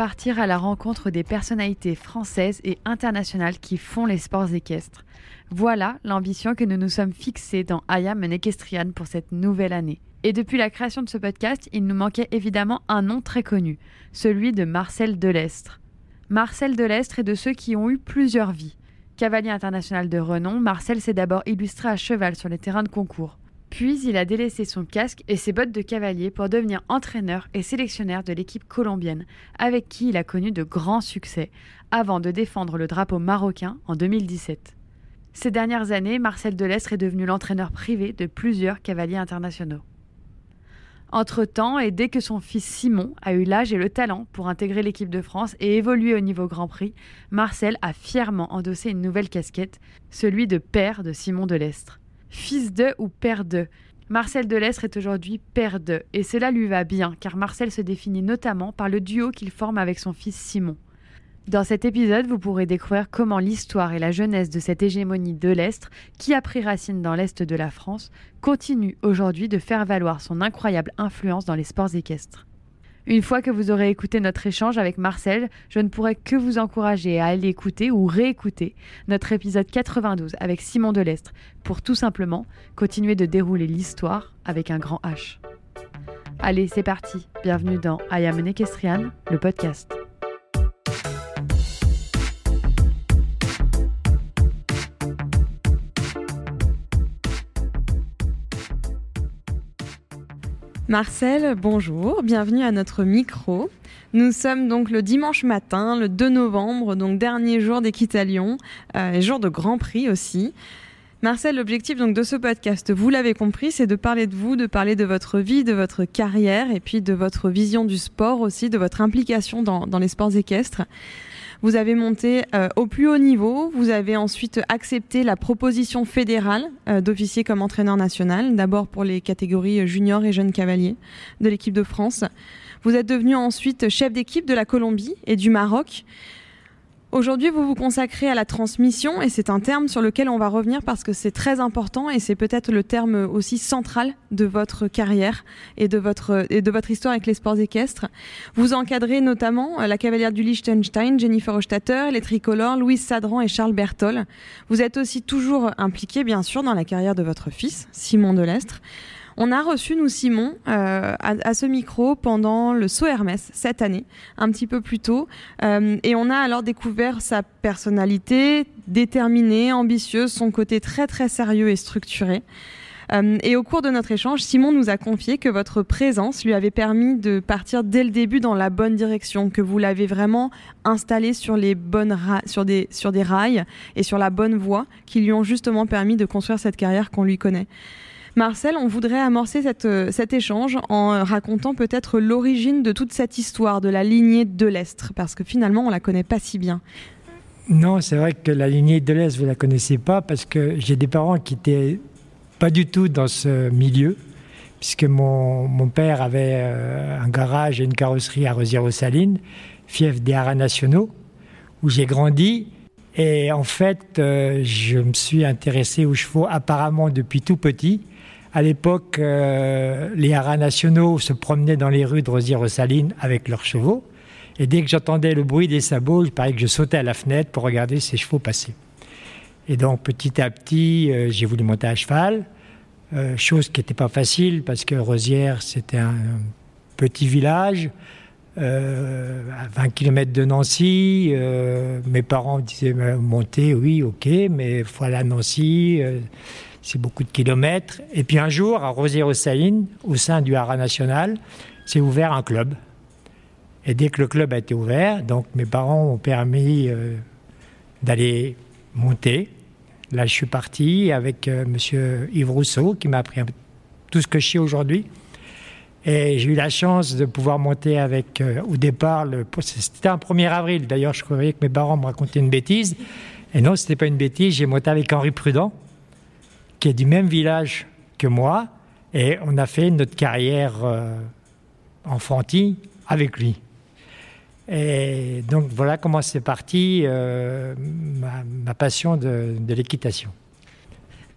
Partir à la rencontre des personnalités françaises et internationales qui font les sports équestres. Voilà l'ambition que nous nous sommes fixés dans Ayam Equestrian pour cette nouvelle année. Et depuis la création de ce podcast, il nous manquait évidemment un nom très connu, celui de Marcel Delestre. Marcel Delestre est de ceux qui ont eu plusieurs vies. Cavalier international de renom, Marcel s'est d'abord illustré à cheval sur les terrains de concours. Puis il a délaissé son casque et ses bottes de cavalier pour devenir entraîneur et sélectionneur de l'équipe colombienne, avec qui il a connu de grands succès, avant de défendre le drapeau marocain en 2017. Ces dernières années, Marcel Delestre est devenu l'entraîneur privé de plusieurs cavaliers internationaux. Entre-temps, et dès que son fils Simon a eu l'âge et le talent pour intégrer l'équipe de France et évoluer au niveau Grand Prix, Marcel a fièrement endossé une nouvelle casquette, celui de père de Simon Delestre. Fils de ou père de Marcel Delestre est aujourd'hui père de, et cela lui va bien, car Marcel se définit notamment par le duo qu'il forme avec son fils Simon. Dans cet épisode, vous pourrez découvrir comment l'histoire et la jeunesse de cette hégémonie de l'Est, qui a pris racine dans l'Est de la France, continue aujourd'hui de faire valoir son incroyable influence dans les sports équestres. Une fois que vous aurez écouté notre échange avec Marcel, je ne pourrai que vous encourager à aller écouter ou réécouter notre épisode 92 avec Simon Delestre pour tout simplement continuer de dérouler l'histoire avec un grand H. Allez, c'est parti. Bienvenue dans I Am le podcast. Marcel, bonjour, bienvenue à notre micro. Nous sommes donc le dimanche matin, le 2 novembre, donc dernier jour d'Équitalion, euh, et jour de Grand Prix aussi. Marcel, l'objectif donc de ce podcast, vous l'avez compris, c'est de parler de vous, de parler de votre vie, de votre carrière, et puis de votre vision du sport aussi, de votre implication dans les sports équestres. Vous avez monté euh, au plus haut niveau. Vous avez ensuite accepté la proposition fédérale euh, d'officier comme entraîneur national, d'abord pour les catégories juniors et jeunes cavaliers de l'équipe de France. Vous êtes devenu ensuite chef d'équipe de la Colombie et du Maroc. Aujourd'hui, vous vous consacrez à la transmission et c'est un terme sur lequel on va revenir parce que c'est très important et c'est peut-être le terme aussi central de votre carrière et de votre, et de votre histoire avec les sports équestres. Vous encadrez notamment la cavalière du Liechtenstein, Jennifer Hochstatter, les tricolores, Louise Sadran et Charles Bertol. Vous êtes aussi toujours impliqué, bien sûr, dans la carrière de votre fils, Simon Delestre. On a reçu, nous, Simon, euh, à, ce micro pendant le Saut Hermès cette année, un petit peu plus tôt. Euh, et on a alors découvert sa personnalité déterminée, ambitieuse, son côté très très sérieux et structuré. Euh, et au cours de notre échange, Simon nous a confié que votre présence lui avait permis de partir dès le début dans la bonne direction, que vous l'avez vraiment installé sur les bonnes sur des sur des rails et sur la bonne voie qui lui ont justement permis de construire cette carrière qu'on lui connaît. Marcel, on voudrait amorcer euh, cet échange en racontant peut-être l'origine de toute cette histoire de la lignée de l'Estre, parce que finalement, on la connaît pas si bien. Non, c'est vrai que la lignée de l'Est, vous la connaissez pas, parce que j'ai des parents qui étaient pas du tout dans ce milieu, puisque mon, mon père avait euh, un garage et une carrosserie à Rosière-aux-Salines, fief des haras nationaux, où j'ai grandi. Et en fait, euh, je me suis intéressé aux chevaux apparemment depuis tout petit. À l'époque, euh, les haras nationaux se promenaient dans les rues de Rosière-aux-Salines avec leurs chevaux. Et dès que j'entendais le bruit des sabots, il paraît que je sautais à la fenêtre pour regarder ces chevaux passer. Et donc, petit à petit, euh, j'ai voulu monter à cheval, euh, chose qui n'était pas facile parce que Rosière, c'était un petit village. à 20 km de Nancy. Mes parents disaient monter, oui, ok, mais voilà Nancy, c'est beaucoup de kilomètres. Et puis un jour, à Rosière-aux-Salines, au sein du Haras National, s'est ouvert un club. Et dès que le club a été ouvert, donc mes parents ont permis d'aller monter. Là, je suis parti avec Monsieur Yves Rousseau, qui m'a appris tout ce que je sais aujourd'hui. Et j'ai eu la chance de pouvoir monter avec, euh, au départ, c'était un 1er avril. D'ailleurs, je croyais que mes parents me racontaient une bêtise. Et non, ce n'était pas une bêtise. J'ai monté avec Henri Prudent, qui est du même village que moi. Et on a fait notre carrière euh, enfantine avec lui. Et donc voilà comment c'est parti euh, ma, passion de l'équitation.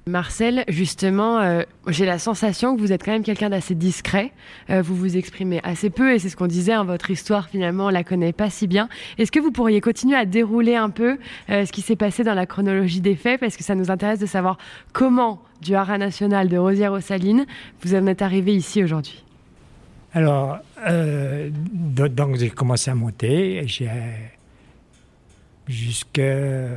Marcel, justement, euh, j'ai la sensation que vous êtes quand même quelqu'un d'assez discret. Euh, vous vous exprimez assez peu et c'est ce qu'on disait, hein, votre histoire finalement, on la connaît pas si bien. Est-ce que vous pourriez continuer à dérouler un peu euh, ce qui s'est passé dans la chronologie des faits? Parce que ça nous intéresse de savoir comment, du Haras national de Rosière aux Salines, vous en êtes arrivé ici aujourd'hui Alors, donc j'ai commencé à monter, j'ai jusqu'à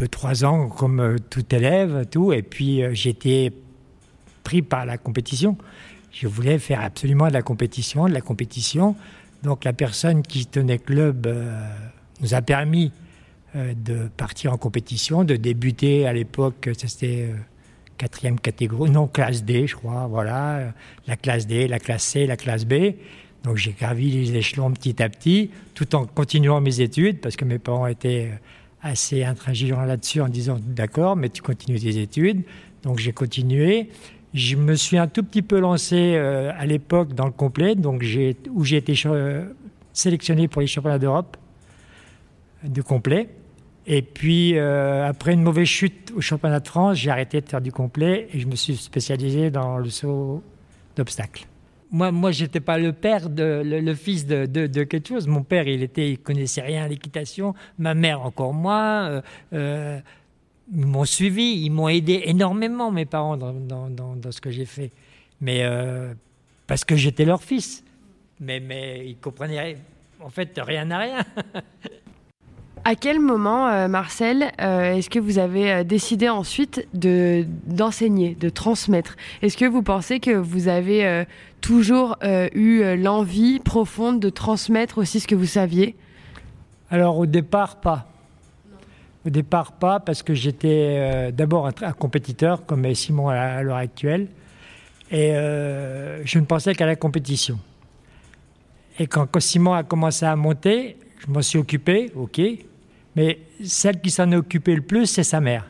de trois ans comme euh, tout élève, tout. Et puis euh, j'étais pris par la compétition. Je voulais faire absolument de la compétition, de la compétition. Donc la personne qui tenait club euh, nous a permis de partir en compétition, de débuter à l'époque, c'était quatrième catégorie, non classe D, je crois, voilà, la classe D, la classe C, la classe B. Donc j'ai gravi les échelons petit à petit, tout en continuant mes études, parce que mes parents étaient assez intransigeant là-dessus en disant d'accord, mais tu continues tes études. Donc j'ai continué. Je me suis un tout petit peu lancé euh, à l'époque dans le complet, donc où j'ai été sélectionné pour les championnats d'Europe de complet. Et puis euh, après une mauvaise chute au championnat de France, j'ai arrêté de faire du complet et je me suis spécialisé dans le saut d'obstacles moi, moi, j'étais pas le père, de, le, fils de, de, quelque chose. Mon père, il était, il connaissait rien à l'équitation. Ma mère encore moins. Euh, euh, ils m'ont suivi, ils m'ont aidé énormément, mes parents, dans, dans, dans, ce que j'ai fait. Mais euh, parce que j'étais leur fils. Mais, mais ils comprenaient en fait rien à rien. À quel moment, euh, Marcel, euh, est-ce que vous avez euh, décidé ensuite de, d'enseigner, de transmettre? Est-ce que vous pensez que vous avez toujours eu l'envie profonde de transmettre aussi ce que vous saviez? Alors au départ, pas. Au départ, pas, parce que j'étais d'abord un, compétiteur, comme Simon à, l'heure actuelle, et je ne pensais qu'à la compétition. Et quand Simon a commencé à monter, je m'en suis occupé, ok, mais celle qui s'en est occupée le plus, c'est sa mère.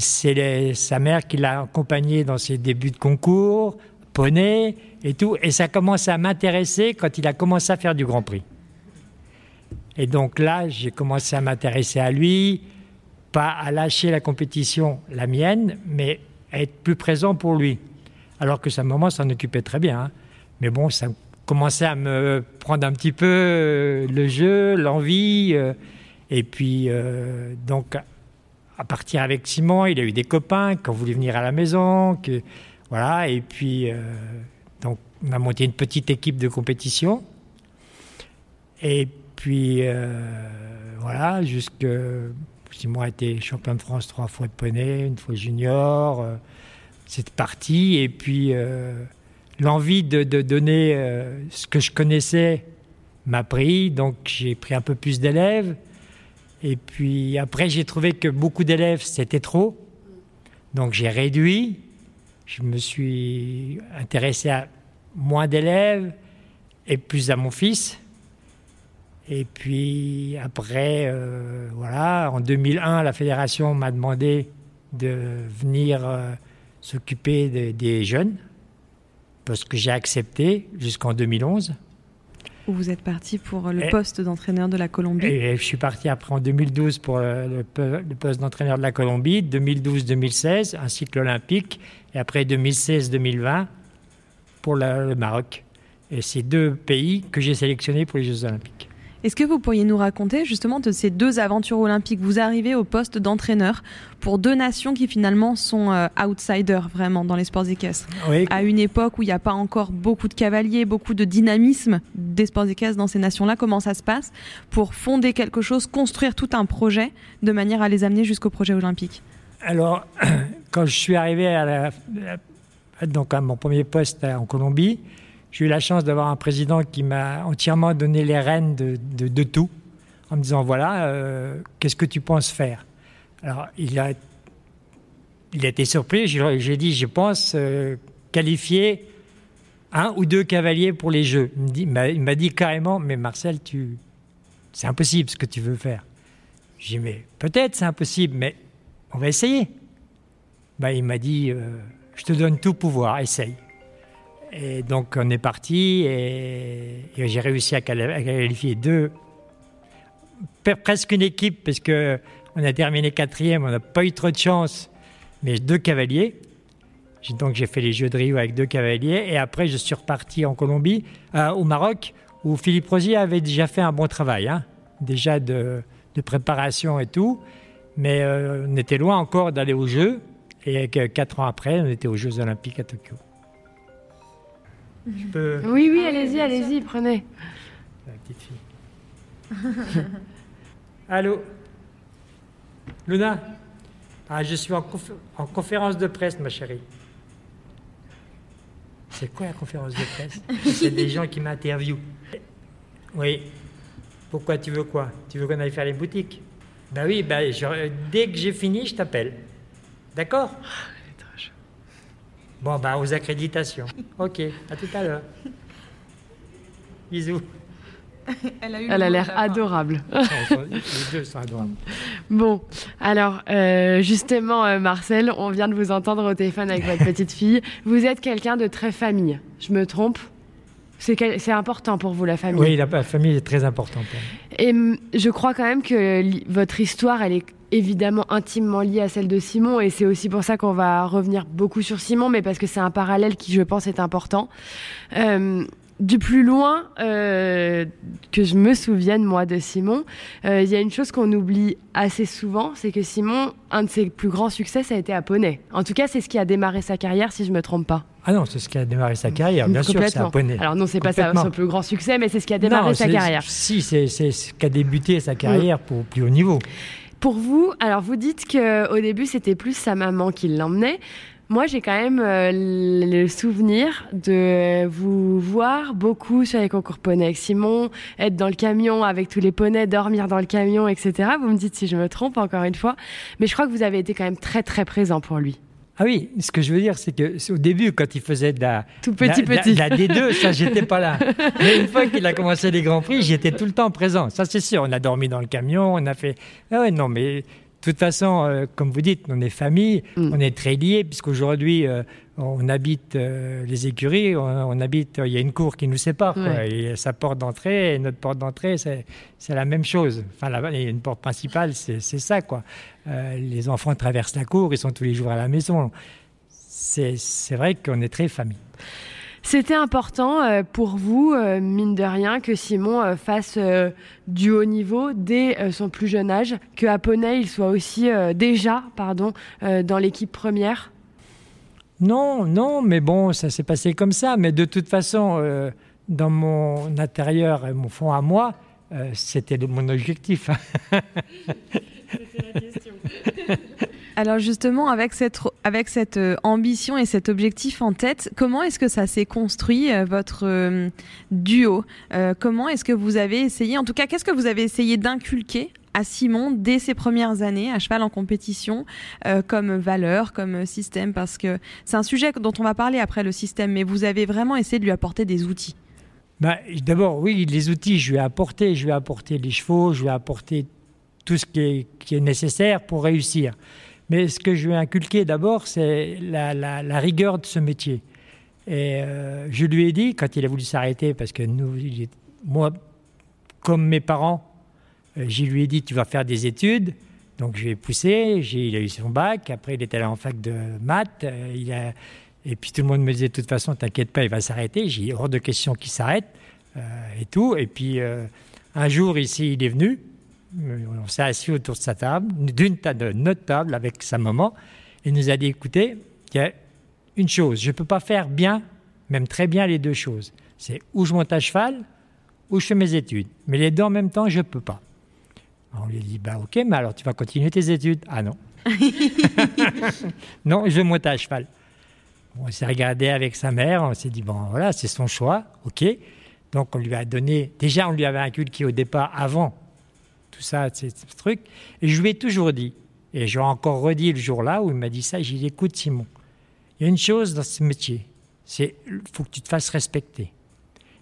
C'est sa mère qui l'a accompagné dans ses débuts de concours, poney et tout. Et ça a commencé à m'intéresser quand il a commencé à faire du Grand Prix. Et donc là, j'ai commencé à m'intéresser à lui, pas à lâcher la compétition, la mienne, mais à être plus présent pour lui. Alors que sa maman s'en occupait très bien. Hein. Mais bon, ça commençait à me prendre un petit peu euh, le jeu, l'envie. Euh, et puis, euh, donc, à partir avec Simon, il a eu des copains qui ont voulu venir à la maison. Voilà, et puis, donc, on a monté une petite équipe de compétition. Et puis, voilà, jusque. Simon a été champion de France trois fois de poney, une fois junior. c'est parti. Et puis l'envie de, donner euh, ce que je connaissais m'a pris, donc j'ai pris un peu plus d'élèves. Et puis après, j'ai trouvé que beaucoup d'élèves, c'était trop. Donc j'ai réduit. Je me suis intéressé à moins d'élèves et plus à mon fils. Et puis après, euh, voilà, en 2001, la fédération m'a demandé de venir euh, s'occuper des jeunes parce que j'ai accepté jusqu'en 2011. Où vous êtes parti pour le poste d'entraîneur de la Colombie Et je suis parti après en 2012 pour le, poste d'entraîneur de la Colombie, 2012-2016, un cycle olympique, et après 2016-2020 pour le Maroc. Et c'est deux pays que j'ai sélectionnés pour les Jeux olympiques. Est-ce que vous pourriez nous raconter justement de ces deux aventures olympiques? Vous arrivez au poste d'entraîneur pour deux nations qui finalement sont euh, outsiders vraiment dans les sports équestres. À une époque où il n'y a pas encore beaucoup de cavaliers, beaucoup de dynamisme des sports d'équestre dans ces nations-là Comment ça se passe pour fonder quelque chose, construire tout un projet de manière à les amener jusqu'au projet olympique? Alors, quand je suis arrivé à, donc à mon premier poste en Colombie, j'ai eu la chance d'avoir un président qui m'a entièrement donné les rênes de, tout, en me disant voilà, euh, qu'est-ce que tu penses faire? Alors, il a, il a été surpris. J'ai dit je pense euh, qualifier un ou deux cavaliers pour les Jeux. Il m'a dit carrément mais Marcel, tu, c'est impossible ce que tu veux faire. J'ai dit mais peut-être c'est impossible, mais on va essayer. Ben, il m'a dit euh, je te donne tout pouvoir, essaye. Et donc on est parti et, j'ai réussi à qualifier deux, presque une équipe parce que on a terminé quatrième, on n'a pas eu trop de chance, mais deux cavaliers. Donc j'ai fait les Jeux de Rio avec deux cavaliers et après je suis reparti en Colombie, euh, au Maroc, où Philippe Rosier avait déjà fait un bon travail, hein, déjà de, préparation et tout, mais euh, on était loin encore d'aller aux Jeux et quatre ans après on était aux Jeux Olympiques à Tokyo. Oui, oui, allez-y, allez-y, prenez. La petite fille. Allô Luna ah, Je suis en, en, conférence de presse, ma chérie. C'est quoi la conférence de presse C'est des gens qui m'interviewent. Oui. Pourquoi tu veux quoi? Tu veux qu'on aille faire les boutiques? Ben oui, ben, dès que j'ai fini, je t'appelle. D'accord? Bon, bah, aux accréditations. Ok, à tout à l'heure. Bisous. Elle a, l'air adorable. Les deux sont adorables. Bon, alors euh, justement, euh, Marcel, on vient de vous entendre au téléphone avec votre petite fille. Vous êtes quelqu'un de très famille. Je me trompe? C'est important pour vous, la famille? Oui, la, famille est très importante. Et je crois quand même que votre histoire, elle est évidemment intimement liée à celle de Simon, et c'est aussi pour ça qu'on va revenir beaucoup sur Simon, mais parce que c'est un parallèle qui, je pense, est important. Euh, du plus loin euh, que je me souvienne, moi, de Simon, euh, il y a une chose qu'on oublie assez souvent, c'est que Simon, un de ses plus grands succès, ça a été à Poney. En tout cas, c'est ce qui a démarré sa carrière, si je ne me trompe pas. Ah non, c'est ce qui a démarré sa carrière, bien sûr, c'est à Poney. Alors non, c'est pas son plus grand succès, mais c'est ce qui a démarré sa carrière. Si, c'est ce qui a débuté sa carrière pour plus haut niveau. Pour vous, alors vous dites qu'au début, c'était plus sa maman qui l'emmenait. Moi, j'ai quand même euh, le souvenir de vous voir beaucoup sur les concours poneys avec Simon, être dans le camion avec tous les poneys, dormir dans le camion, etc. Vous me dites si je me trompe, encore une fois. Mais je crois que vous avez été quand même très, très présent pour lui. Ah oui, ce que je veux dire, c'est que au début, quand il faisait de la, Tout petit, petit. la D2, ça, j'étais pas là. Mais une fois qu'il a commencé les Grands Prix, j'étais tout le temps présent. Ça, c'est sûr. On a dormi dans le camion, on a fait. Ah ouais, non, mais de toute façon, euh, comme vous dites, on est famille, mm. on est très liés, puisqu'aujourd'hui, euh, on habite euh, les écuries, on, habite, il y a une cour qui nous sépare, et sa porte d'entrée et notre porte d'entrée, c'est, la même chose. Enfin, là, il y a une porte principale, c'est, ça, quoi. les enfants traversent la cour, ils sont tous les jours à la maison. C'est, c'est vrai qu'on est très famille. C'était important euh, pour vous, euh, mine de rien, que Simon euh, fasse du haut niveau dès son plus jeune âge, que Poney il soit aussi déjà pardon, dans l'équipe première? Non, non, mais bon, ça s'est passé comme ça. Mais de toute façon, dans mon intérieur et mon fond à moi, c'était mon objectif. c'était la question. Alors justement, avec cette, euh, ambition et cet objectif en tête, comment est-ce que ça s'est construit, euh, votre euh, duo? Comment est-ce que vous avez essayé, en tout cas, qu'est-ce que vous avez essayé d'inculquer à Simon dès ses premières années à cheval en compétition comme valeur, comme système? Parce que c'est un sujet dont on va parler après le système, mais vous avez vraiment essayé de lui apporter des outils. Bah, D'abord, oui, les outils, je lui ai apporté. Je lui ai apporté les chevaux, je lui ai apporté tout ce qui est nécessaire pour réussir. Mais ce que je lui ai inculqué d'abord, c'est la, rigueur de ce métier. Et euh, je lui ai dit, quand il a voulu s'arrêter, parce que moi, comme mes parents, euh, je lui ai dit, tu vas faire des études. Donc je l'ai poussé, il a eu son bac, après il était allé en fac de maths, euh, et puis tout le monde me disait de toute façon, t'inquiète pas, il va s'arrêter. J'ai hors de question qu'il s'arrête et tout. Et puis un jour ici, il est venu, on s'est assis autour de sa table, d'une table, de notre table avec sa maman, et nous a dit écoutez, il y a une chose, je ne peux pas faire bien, même très bien les deux choses. C'est où je monte à cheval, ou je fais mes études. Mais les deux en même temps, je ne peux pas. On lui a dit, bah ok, mais alors tu vas continuer tes études? Ah non. non, je vais monter à cheval. On s'est regardé avec sa mère, on s'est dit, bon voilà, c'est son choix, ok. Donc on lui a donné, déjà on lui avait inculqué au départ, avant tout ça, ce truc, et je lui ai toujours dit, et je l'ai encore redit le jour-là où il m'a dit ça, j'ai dit, écoute Simon, il y a une chose dans ce métier, c'est faut que tu te fasses respecter.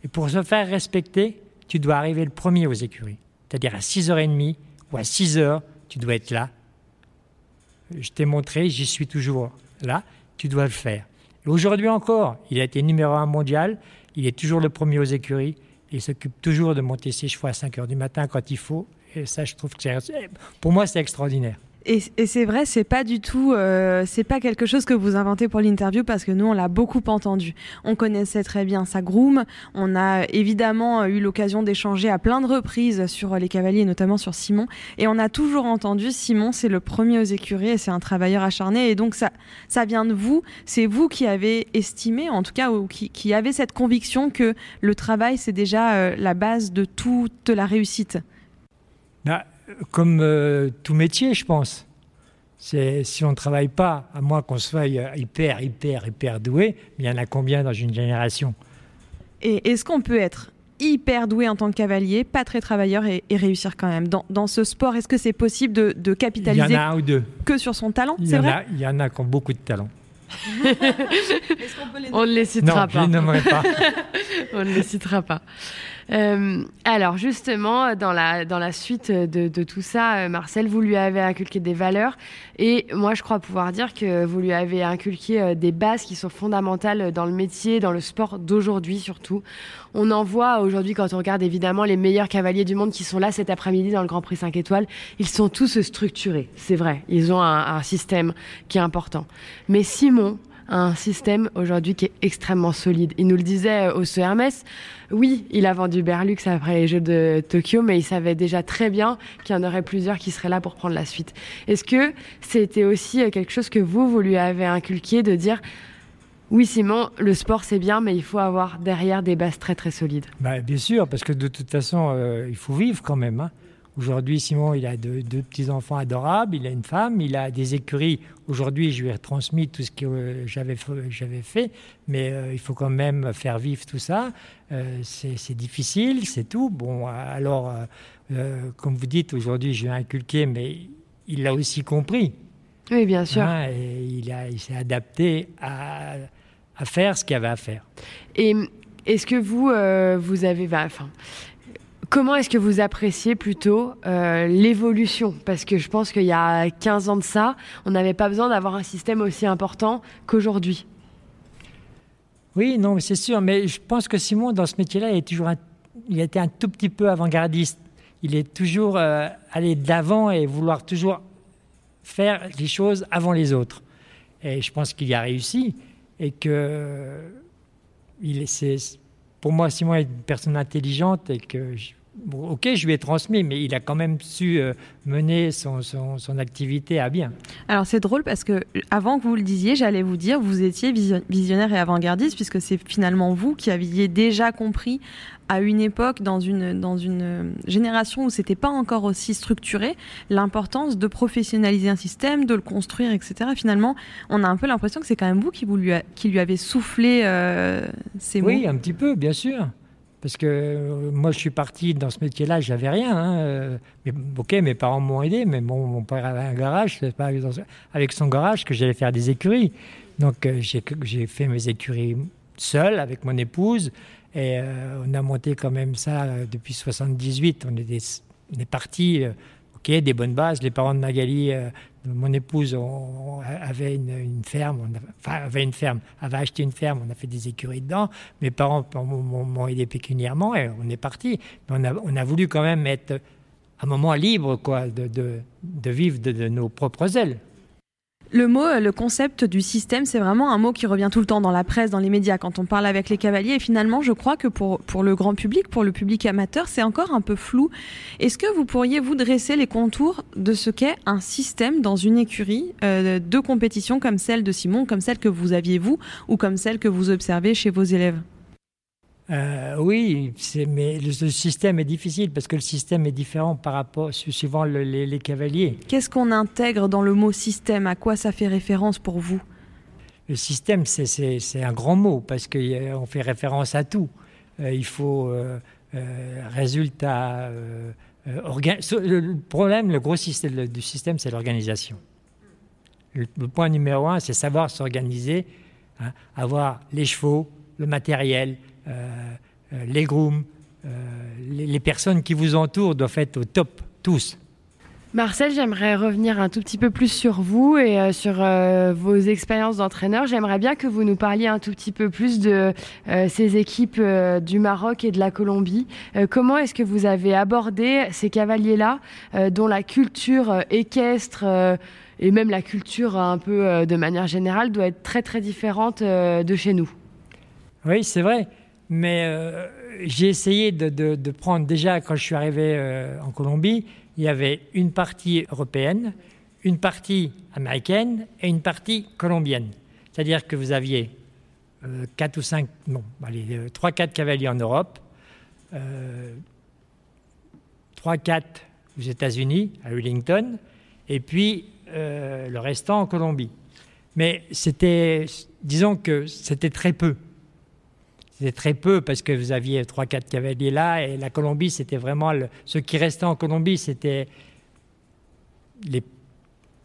Et pour se faire respecter, tu dois arriver le premier aux écuries. C'est-à-dire à 6h30 ou à 6h, tu dois être là. Je t'ai montré, j'y suis toujours là, tu dois le faire. Aujourd'hui encore, il a été numéro un mondial, il est toujours le premier aux écuries, il s'occupe toujours de monter ses chevaux à 5h du matin quand il faut. Et ça, je trouve que pour moi, c'est extraordinaire. Et, c'est vrai, c'est pas du tout, euh, c'est pas quelque chose que vous inventez pour l'interview parce que nous on l'a beaucoup entendu. On connaissait très bien sa groom. On a évidemment eu l'occasion d'échanger à plein de reprises sur les cavaliers, notamment sur Simon. Et on a toujours entendu Simon, c'est le premier aux écuries et c'est un travailleur acharné. Et donc ça, ça vient de vous. C'est vous qui avez estimé, en tout cas, ou qui, qui avez cette conviction que le travail c'est déjà euh, la base de toute la réussite. Comme euh, tout métier, je pense. C'est si on ne travaille pas, à moins qu'on soit hyper, hyper, hyper doué, il y en a combien dans une génération? Et est-ce qu'on peut être hyper doué en tant que cavalier, pas très travailleur et, réussir quand même dans, ce sport? Est-ce que c'est possible de, capitaliser il y en a un ou deux. que sur son talent? C'est vrai? Il y en a qui ont beaucoup de talent. on ne les citera pas. Je pas. on ne les citera pas. Euh, alors justement, dans la, dans la suite de, de, tout ça, euh, Marcel, vous lui avez inculqué des valeurs et moi je crois pouvoir dire que vous lui avez inculqué euh, des bases qui sont fondamentales dans le métier, dans le sport d'aujourd'hui surtout. On en voit aujourd'hui quand on regarde évidemment les meilleurs cavaliers du monde qui sont là cet après-midi dans le Grand Prix 5 étoiles, ils sont tous structurés, c'est vrai, ils ont un, un système qui est important. Mais Simon, un système aujourd'hui qui est extrêmement solide. Il nous le disait au CERMES, oui, il a vendu Berlux après les Jeux de Tokyo, mais il savait déjà très bien qu'il y en aurait plusieurs qui seraient là pour prendre la suite. Est-ce que c'était aussi quelque chose que vous, vous lui avez inculqué de dire oui, Simon, le sport c'est bien, mais il faut avoir derrière des bases très très solides? Bah, bien sûr, parce que de toute façon, euh, il faut vivre quand même. Hein. Aujourd'hui, Simon, il a deux, petits-enfants adorables, il a une femme, il a des écuries. Aujourd'hui, je lui ai retransmis tout ce que euh, j'avais fait, mais euh, il faut quand même faire vivre tout ça. Euh, c'est difficile, c'est tout. Bon, alors, comme vous dites, aujourd'hui, je lui ai inculqué, mais il l'a aussi compris. Oui, bien sûr. Hein, et il, s'est adapté à, faire ce qu'il avait à faire. Et est-ce que vous, vous avez... Enfin, Comment est-ce que vous appréciez plutôt euh, l'évolution? Parce que je pense qu'il y a 15 ans de ça, on n'avait pas besoin d'avoir un système aussi important qu'aujourd'hui. Oui, non, c'est sûr, mais je pense que Simon, dans ce métier-là, il, est toujours il a été un tout petit peu avant-gardiste. Il est toujours euh, allé d'avant et vouloir toujours faire les choses avant les autres. Et je pense qu'il y a réussi et que il est, pour moi, Simon est une personne intelligente et que ok, je lui ai transmis, mais il a quand même su euh, mener son, son, activité à bien. Alors c'est drôle parce que avant que vous le disiez, j'allais vous dire, vous étiez visionnaire et avant-gardiste, puisque c'est finalement vous qui aviez déjà compris à une époque, dans une, dans une génération où c'était pas encore aussi structuré, l'importance de professionnaliser un système, de le construire, etc. Finalement, on a un peu l'impression que c'est quand même vous qui, vous lui, qui lui avez soufflé euh, ces mots. Oui, un petit peu, bien sûr. Parce que euh, moi, je suis parti dans ce métier-là, j'avais rien. Hein, euh, mais, ok, mes parents m'ont aidé, mais mon père avait un garage, avec son garage que j'allais faire des écuries. Donc euh, j'ai fait mes écuries seul avec mon épouse et on a monté quand même ça depuis 78. On est, on est parti ok, des bonnes bases. Les parents de Magali, euh, mon épouse, avait une, ferme, enfin, avait une ferme, avait acheté une ferme, on a fait des écuries dedans. Mes parents m'ont aidé pécuniairement et on est parti. on a, on a voulu quand même être un moment libre, quoi, de, de, vivre de nos propres ailes. Le mot, euh, le concept du système, c'est vraiment un mot qui revient tout le temps dans la presse, dans les médias, quand on parle avec les cavaliers. Et finalement, je crois que pour, pour le grand public, pour le public amateur, c'est encore un peu flou. Est-ce que vous pourriez vous dresser les contours de ce qu'est un système dans une écurie euh, de compétition comme celle de Simon, comme celle que vous aviez vous, ou comme celle que vous observez chez vos élèves? Euh, oui, mais le, système est difficile parce que le système est différent par rapport suivant les, cavaliers. Qu'est-ce qu'on intègre dans le mot système? À quoi ça fait référence pour vous? Le système, c'est un grand mot parce qu'on fait référence à tout. Euh, il faut euh, résultat. le problème, le gros système du système, c'est l'organisation. Le, point numéro un, c'est savoir s'organiser, hein, avoir les chevaux, le matériel, euh, euh, les grooms, euh, les, personnes qui vous entourent doivent être au top, tous. Marcel, j'aimerais revenir un tout petit peu plus sur vous et sur vos expériences d'entraîneur. J'aimerais bien que vous nous parliez un tout petit peu plus de ces équipes du Maroc et de la Colombie. comment est-ce que vous avez abordé ces cavaliers-là, dont la culture équestre et même la culture un peu de manière générale doit être très très différente de chez nous? Oui, c'est vrai. Mais euh, j'ai essayé de, prendre, déjà quand je suis arrivé euh, en Colombie, il y avait une partie européenne, une partie américaine et une partie colombienne. C'est-à-dire que vous aviez euh, 4 ou 5, non, allez, 3-4 euh, cavaliers en Europe, 3-4 aux États-Unis, à Wellington, et puis le restant en Colombie. Mais c'était, disons que c'était très peu. C'était très peu parce que vous aviez 3-4 cavaliers là et la Colombie, c'était vraiment ce qui restait en Colombie, c'était les.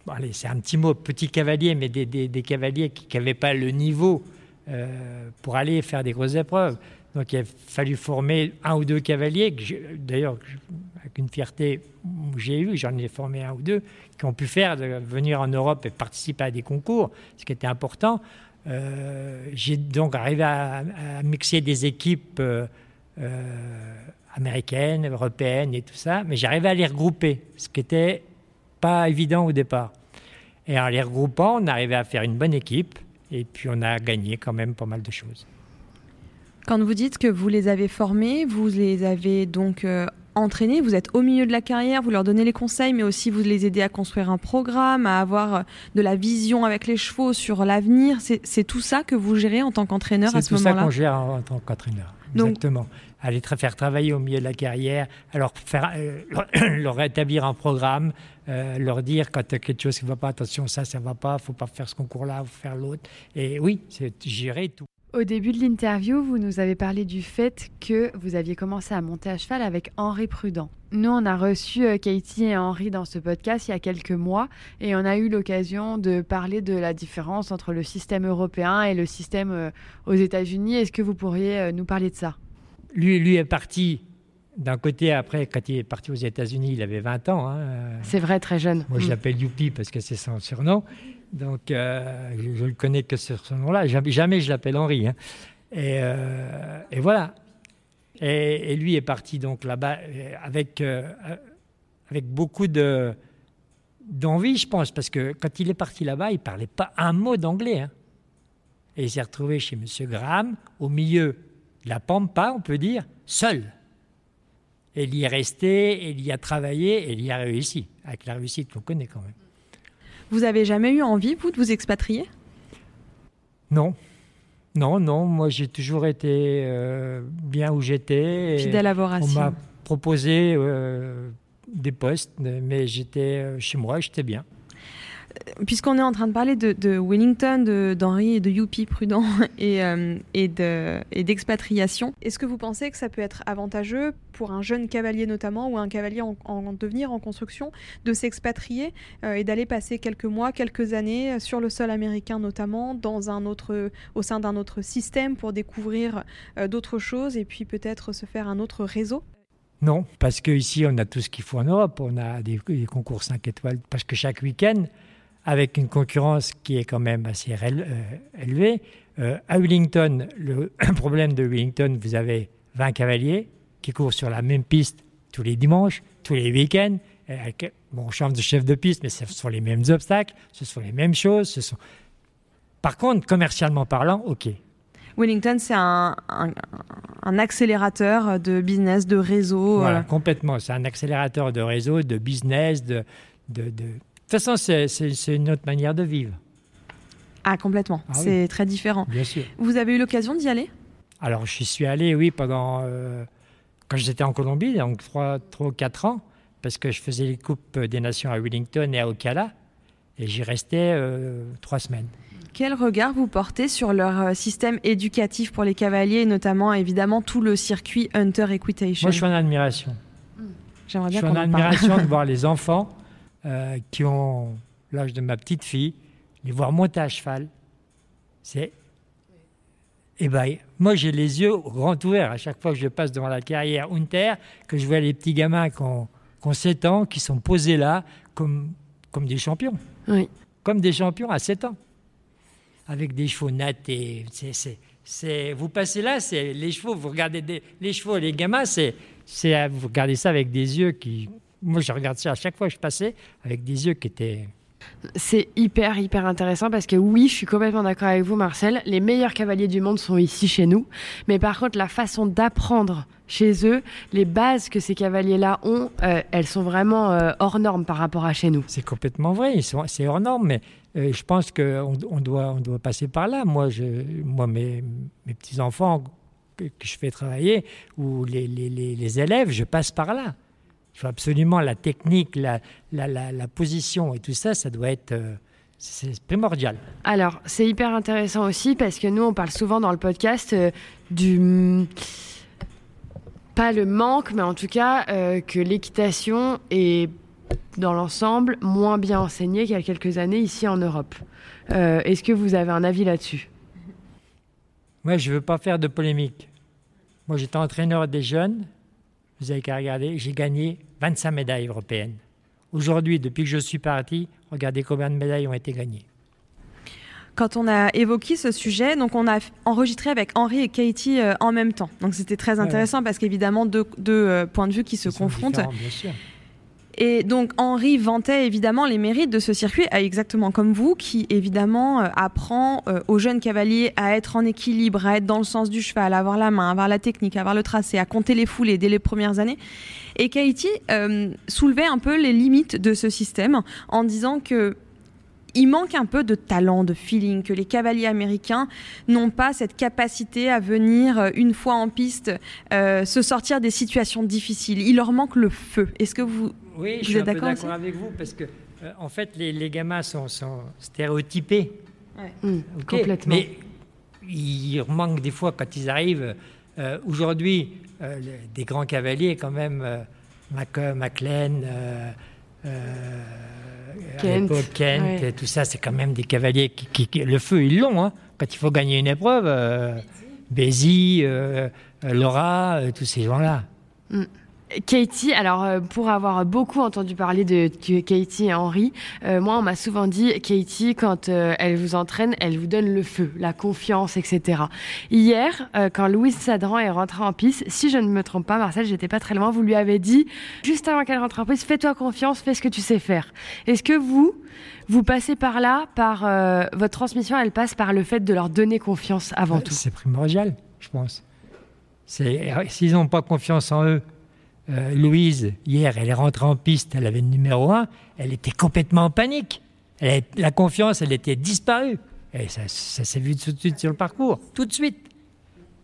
allez, c'est un petit mot, petits cavaliers, mais des, cavaliers qui n'avaient pas le niveau euh, pour aller faire des grosses épreuves. Donc il a fallu former un ou deux cavaliers, d'ailleurs, avec une fierté, j'ai eu, j'en ai formé un ou deux, qui ont pu faire de venir en Europe et participer à des concours, ce qui était important. Euh, j'ai donc arrivé à, mixer des équipes euh, euh, américaines, européennes et tout ça, mais j'arrivais à les regrouper, ce qui n'était pas évident au départ. Et en les regroupant, on arrivait à faire une bonne équipe, et puis on a gagné quand même pas mal de choses. Quand vous dites que vous les avez formés, vous les avez donc entraîner, vous êtes au milieu de la carrière, vous leur donnez les conseils, mais aussi vous les aidez à construire un programme, à avoir euh, de la vision avec les chevaux sur l'avenir. C'est tout ça que vous gérez en tant qu'entraîneur à ce moment-là C'est tout ça qu'on gère en, tant qu'entraîneur. Exactement. Aller faire travailler au milieu de la carrière, alors faire, euh, leur établir un programme, euh, leur dire quand il y a quelque chose qui ne va pas, attention, ça, ça ne va pas, il ne faut pas faire ce concours-là, il faut faire l'autre. Et oui, c'est gérer tout. Au début de l'interview, vous nous avez parlé du fait que vous aviez commencé à monter à cheval avec Henri Prudent. Nous, on a reçu euh, Katie et Henri dans ce podcast il y a quelques mois et on a eu l'occasion de parler de la différence entre le système européen et le système euh, aux États-Unis. Est-ce que vous pourriez euh, nous parler de ça? Lui, lui est parti d'un côté, après, quand il est parti aux États-Unis, il avait 20 ans. Hein. C'est vrai, très jeune. Moi, je mm. l'appelle Youpi parce que c'est son surnom. Donc, euh, je ne le connais que sur ce nom-là. Jamais, je l'appelle Henri. Hein. Euh, et, voilà. Et, lui est parti donc là-bas euh, avec, beaucoup de, d'envie, je pense, parce que quand il est parti là-bas, il ne parlait pas un mot d'anglais. Hein. Et il s'est retrouvé chez M. Graham, au milieu de la pampa, on peut dire, seul. Et il y est resté, il y a travaillé, et il y a réussi, avec la réussite qu'on connaît quand même. Vous avez jamais eu envie, vous, de vous expatrier? Non. Non, non, moi j'ai toujours été euh, bien où j'étais. Fidèle à vos racines. On m'a proposé euh, des postes, mais j'étais euh, chez moi, j'étais bien puisqu'on est en train de parler de, Wellington, d'Henri et de Youpi Prudent et, euh, et d'expatriation, est-ce que vous pensez que ça peut être avantageux pour un jeune cavalier notamment ou un cavalier en, devenir en construction de s'expatrier euh, et d'aller passer quelques mois, quelques années sur le sol américain notamment, dans un autre, au sein d'un autre système pour découvrir euh, d'autres choses et puis peut-être se faire un autre réseau? Non, parce qu'ici, on a tout ce qu'il faut en Europe. On a des, des concours 5 étoiles, parce que chaque week-end, avec une concurrence qui est quand même assez euh, élevée. Euh, à Wellington, le problème de Wellington, vous avez 20 cavaliers qui courent sur la même piste tous les dimanches, tous les week-ends. bon, on change de chef de piste, mais ce sont les mêmes obstacles, ce sont les mêmes choses. Ce sont... Par contre, commercialement parlant, OK. Wellington, c'est un, accélérateur de business, de réseau. Voilà, euh. complètement. C'est un accélérateur de réseau, de business, de, de toute façon, c'est une autre manière de vivre. Ah, complètement. Ah c'est très différent. Bien sûr. Vous avez eu l'occasion d'y aller? Alors, je suis allé, oui, pendant. quand j'étais en Colombie, donc 3, 3 ou 4 ans, parce que je faisais les Coupes des Nations à Wellington et à Ocala, et j'y restais 3 semaines. Quel regard vous portez sur leur système éducatif pour les cavaliers, et notamment évidemment tout le circuit Hunter Equitation? Moi, je suis en admiration. J'aimerais bien je suis en admiration de voir les enfants euh, qui ont l'âge de ma petite fille, les voir monter à cheval. C'est. Eh ben, moi, j'ai les yeux grands ouverts à chaque fois que je passe devant la carrière Hunter, que je vois les petits gamins qui ont, 7 ans, qui sont posés là comme, comme des champions. Oui. Comme des champions à 7 ans. Avec des chevaux et C'est, vous passez là, c'est les chevaux, vous regardez les chevaux, les gamins, c'est, c'est vous regardez ça avec des yeux qui. Moi, je regarde ça à chaque fois que je passais avec des yeux qui étaient. C'est hyper, hyper intéressant parce que oui, je suis complètement d'accord avec vous, Marcel. Les meilleurs cavaliers du monde sont ici chez nous. Mais par contre, la façon d'apprendre chez eux, les bases que ces cavaliers-là ont, euh, elles sont vraiment euh, hors normes par rapport à chez nous. C'est complètement vrai, c'est hors normes, mais euh, je pense qu'on on doit, on doit passer par là. Moi, je, moi mes, mes petits-enfants, que, je fais travailler, ou les, les, les, élèves, je passe par là. Il faut absolument la technique, la, la, la, position et tout ça, ça doit être... Euh, c'est primordial. Alors, c'est hyper intéressant aussi parce que nous, on parle souvent dans le podcast euh, du... Pas le manque, mais en tout cas euh, que l'équitation est dans l'ensemble moins bien enseignée qu'il y a quelques années ici en Europe. Est-ce que vous avez un avis là-dessus? Moi, je ne veux pas faire de polémique. Moi, j'étais entraîneur des jeunes. Vous avez qu'à regarder, j'ai gagné 25 médailles européennes. Aujourd'hui, depuis que je suis parti, regardez combien de médailles ont été gagnées. Quand on a évoqué ce sujet, donc on a enregistré avec Henri et Katie euh, en même temps. Donc c'était très intéressant parce qu'évidemment deux, deux euh, points de vue qui se confrontent. Bien sûr. Et donc Henri vantait évidemment les mérites de ce circuit, exactement comme vous, qui évidemment euh, apprend euh, aux jeunes cavaliers à être en équilibre, à être dans le sens du cheval, à avoir la main, à avoir la technique, à avoir le tracé, à compter les foulées dès les premières années. Et Katie euh, soulevait un peu les limites de ce système en disant que il manque un peu de talent, de feeling, que les cavaliers américains n'ont pas cette capacité à venir, une fois en piste, se sortir des situations difficiles. Il leur manque le feu. Est-ce que vous, oui, je suis d'accord avec vous parce que, euh, en fait, les, gamins sont, stéréotypés. Mmh, complètement. Mais il manque des fois quand ils arrivent. Aujourd'hui, des grands cavaliers, quand même, McLean. Kent, Kent et tout ça, c'est quand même des cavaliers qui, le feu ils l'ont. Hein. Quand il faut gagner une épreuve, euh, Bézi, euh, Laura, euh, tous ces gens-là. Mm. Katie, alors euh, pour avoir beaucoup entendu parler de, Katie et Henri, euh, moi on m'a souvent dit Katie quand euh, elle vous entraîne, elle vous donne le feu, la confiance, etc. Hier, quand Louise Sadran est rentrée en piste, si je ne me trompe pas, Marcel, j'étais pas très loin, vous lui avez dit juste avant qu'elle rentre en piste, fais-toi confiance, fais ce que tu sais faire. Est-ce que vous, vous passez par là, par votre transmission, elle passe par le fait de leur donner confiance avant tout? C'est primordial, je pense. S'ils n'ont pas confiance en eux, euh, Louise, hier, elle est rentrée en piste, elle avait le numéro 1, elle était complètement en panique. la confiance, elle était disparue. Et ça, s'est vu tout de suite sur le parcours, tout de suite.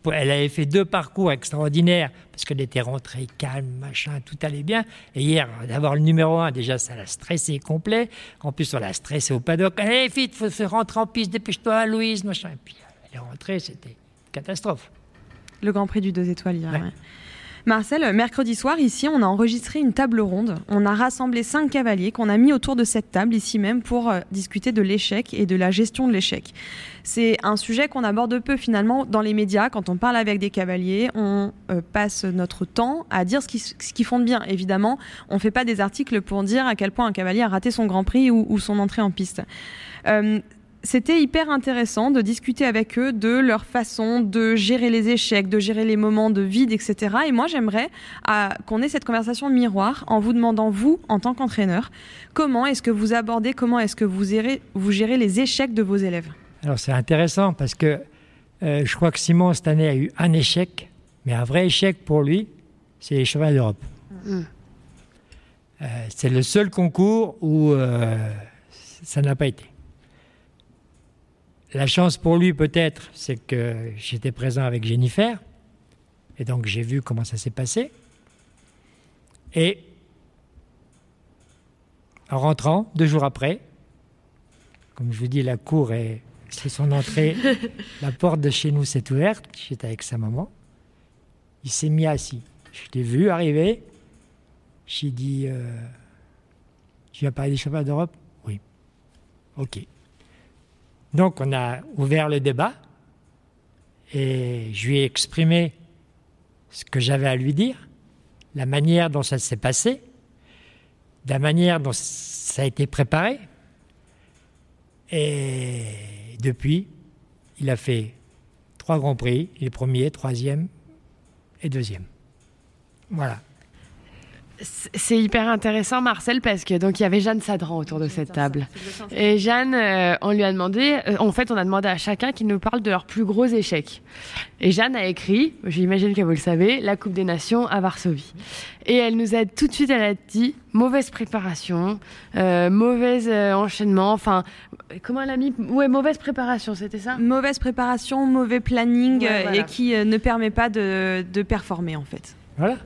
Elle avait fait deux parcours extraordinaires parce qu'elle était rentrée calme, machin, tout allait bien. Et hier, d'avoir le numéro 1, déjà, ça l'a stressé complet. En plus, on l'a stressé au paddock. Allez, vite, faut se rentrer en piste, dépêche-toi, Louise, machin. Et puis, elle est rentrée, c'était catastrophe. Le Grand Prix du deux étoiles hier. Marcel, mercredi soir, ici, on a enregistré une table ronde. On a rassemblé cinq cavaliers qu'on a mis autour de cette table, ici même, pour euh, discuter de l'échec et de la gestion de l'échec. C'est un sujet qu'on aborde peu finalement dans les médias. Quand on parle avec des cavaliers, on euh, passe notre temps à dire ce qu'ils font de bien. Évidemment, on ne fait pas des articles pour dire à quel point un cavalier a raté son Grand Prix ou, son entrée en piste. Euh, c'était hyper intéressant de discuter avec eux de leur façon de gérer les échecs, de gérer les moments de vide, etc. Et moi, j'aimerais euh, qu'on ait cette conversation miroir en vous demandant, vous, en tant qu'entraîneur, comment est-ce que vous abordez, comment est-ce que vous gérez, vous gérez les échecs de vos élèves? Alors, c'est intéressant parce que euh, je crois que Simon, cette année, a eu un échec, mais un vrai échec pour lui, c'est les chevaux d'Europe. Mm. Euh, c'est le seul concours où ça n'a pas été. La chance pour lui, peut-être, c'est que j'étais présent avec Jennifer. Et donc, j'ai vu comment ça s'est passé. Et en rentrant, deux jours après, comme je vous dis, la cour est. C'est son entrée. la porte de chez nous s'est ouverte. J'étais avec sa maman. Il s'est mis assis. Je l'ai vu arriver. J'ai dit euh, Tu vas parler des championnats d'Europe? Oui. OK. Donc, on a ouvert le débat. Et je lui ai exprimé ce que j'avais à lui dire, la manière dont ça s'est passé, la manière dont ça a été préparé. Et depuis, il a fait trois grands prix, les premiers, troisième et deuxième. Voilà. C'est hyper intéressant, Marcel, parce que donc il y avait Jeanne Sadran autour de cette table. Et Jeanne, euh, on lui a demandé, euh, en fait, on a demandé à chacun qu'il nous parle de leurs plus gros échecs. Et Jeanne a écrit, j'imagine que vous le savez, la Coupe des Nations à Varsovie. Et elle nous a tout de suite, elle a dit mauvaise préparation, euh, mauvais enchaînement, enfin, comment elle a mis? Ouais, mauvaise préparation, c'était ça? Mauvaise préparation, mauvais planning et qui ne permet pas de, de performer en fait. Voilà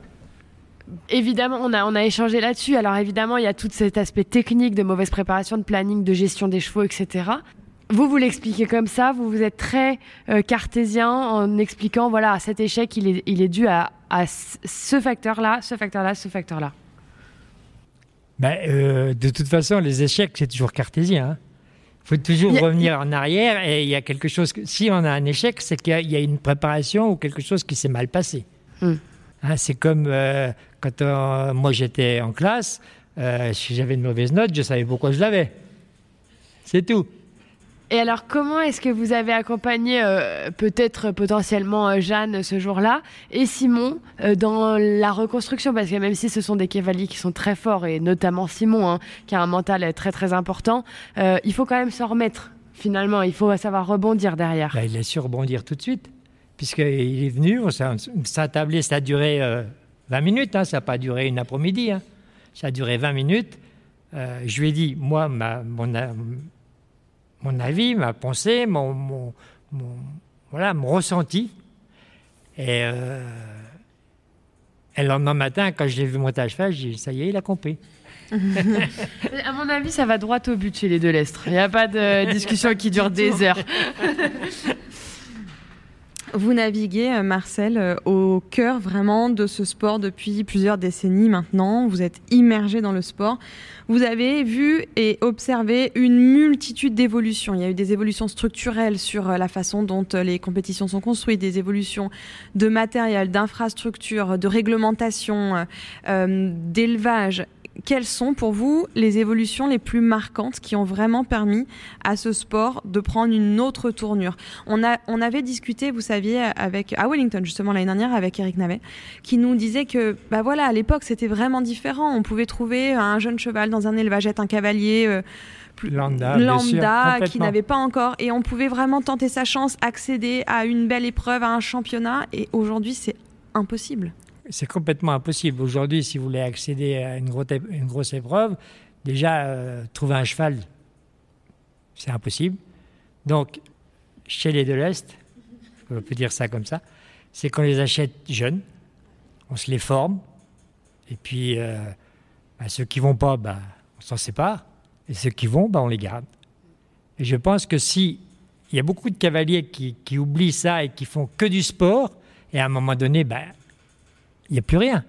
évidemment, on a, on a échangé là-dessus. Alors évidemment, il y a tout cet aspect technique de mauvaise préparation, de planning, de gestion des chevaux, etc. Vous, vous l'expliquez comme ça, vous, vous êtes très euh, cartésien en expliquant, voilà, cet échec, il est, il est dû à, à ce facteur-là, ce facteur-là, ce facteur-là. Euh, de toute façon, les échecs, c'est toujours cartésien. Il hein. faut toujours revenir en arrière et il y a quelque chose. Que, si on a un échec, c'est qu'il y, a une préparation ou quelque chose qui s'est mal passé. Hmm. Hein, c'est comme euh, quand euh, moi j'étais en classe, euh, si j'avais une mauvaise note, je savais pourquoi je l'avais. C'est tout. Et alors, comment est-ce que vous avez accompagné peut-être potentiellement Jeanne ce jour-là et Simon dans la reconstruction? Parce que même si ce sont des cavaliers qui sont très forts, et notamment Simon, hein, qui a un mental très très important, il faut quand même s'en remettre. Finalement, il faut savoir rebondir derrière. Bah, il a su rebondir tout de suite puisqu'il est venu, a tablé, ça a duré 20 euh, minutes, hein, ça n'a pas duré une après-midi, hein. ça a duré 20 minutes. Euh, je lui ai dit, moi, ma, mon, mon, avis, ma pensée, mon, mon, voilà, mon ressenti. Et, euh, et le lendemain matin, quand je l'ai vu monter à cheval, j'ai dit, ça y est, il a compris. à mon avis, ça va droit au but chez les deux Lestres. Il n'y a pas de discussion qui dure des heures. Vous naviguez, euh, Marcel, euh, au cœur vraiment de ce sport depuis plusieurs décennies maintenant. Vous êtes immergé dans le sport. Vous avez vu et observé une multitude d'évolutions. Il y a eu des évolutions structurelles sur euh, la façon dont les compétitions sont construites, des évolutions de matériel, d'infrastructure, de réglementation, d'élevage quelles sont pour vous les évolutions les plus marquantes qui ont vraiment permis à ce sport de prendre une autre tournure? On, a, on avait discuté, vous saviez, avec, à Wellington justement l'année dernière avec Eric Navet, qui nous disait que bah voilà, à l'époque c'était vraiment différent. On pouvait trouver un jeune cheval dans un élevage, un cavalier. Euh, plus lambda, lambda qui n'avait pas encore et on pouvait vraiment tenter sa chance, accéder à une belle épreuve, à un championnat et aujourd'hui c'est impossible c'est complètement impossible. Aujourd'hui, si vous voulez accéder à une, grosse, épreuve, déjà, euh, trouver un cheval, c'est impossible. Donc, chez les de l'Est, on peut dire ça comme ça, c'est qu'on les achète jeunes, on se les forme, et puis euh, bah, ceux qui vont pas, bah, on s'en sépare, et ceux qui vont, bah, on les garde. Et je pense que si il y a beaucoup de cavaliers qui, qui, oublient ça et qui font que du sport, et à un moment donné, bah, il n'y a plus rien.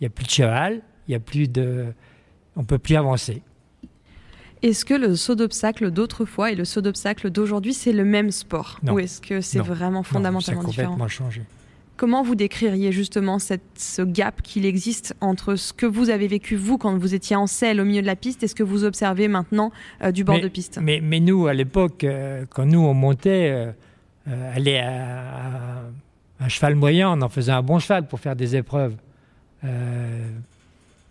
Il n'y a plus de cheval, il n'y a plus de. On ne peut plus avancer. Est-ce que le saut d'obstacle d'autrefois et le saut d'obstacle d'aujourd'hui, c'est le même sport? Non. Ou est-ce que c'est vraiment fondamentalement non, différent? complètement changé. Comment vous décririez justement cette, ce gap qu'il existe entre ce que vous avez vécu vous quand vous étiez en selle au milieu de la piste et ce que vous observez maintenant euh, du bord de piste? mais, mais, nous, à l'époque, euh, quand nous on montait, euh, aller à un cheval moyen, on en faisait un bon cheval pour faire des épreuves. Euh,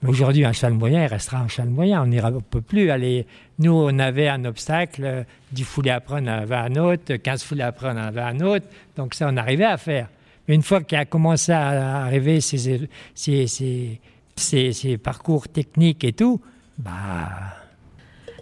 aujourd'hui, un cheval moyen, il restera un cheval moyen. On ne peut plus aller. Nous, on avait un obstacle, 10 foulées après, on en avait un autre, 15 foulées après, on en avait un autre. Donc, ça, on arrivait à faire. Mais une fois qu'il a commencé à arriver ces, ces, ces, ces, parcours techniques et tout, bah.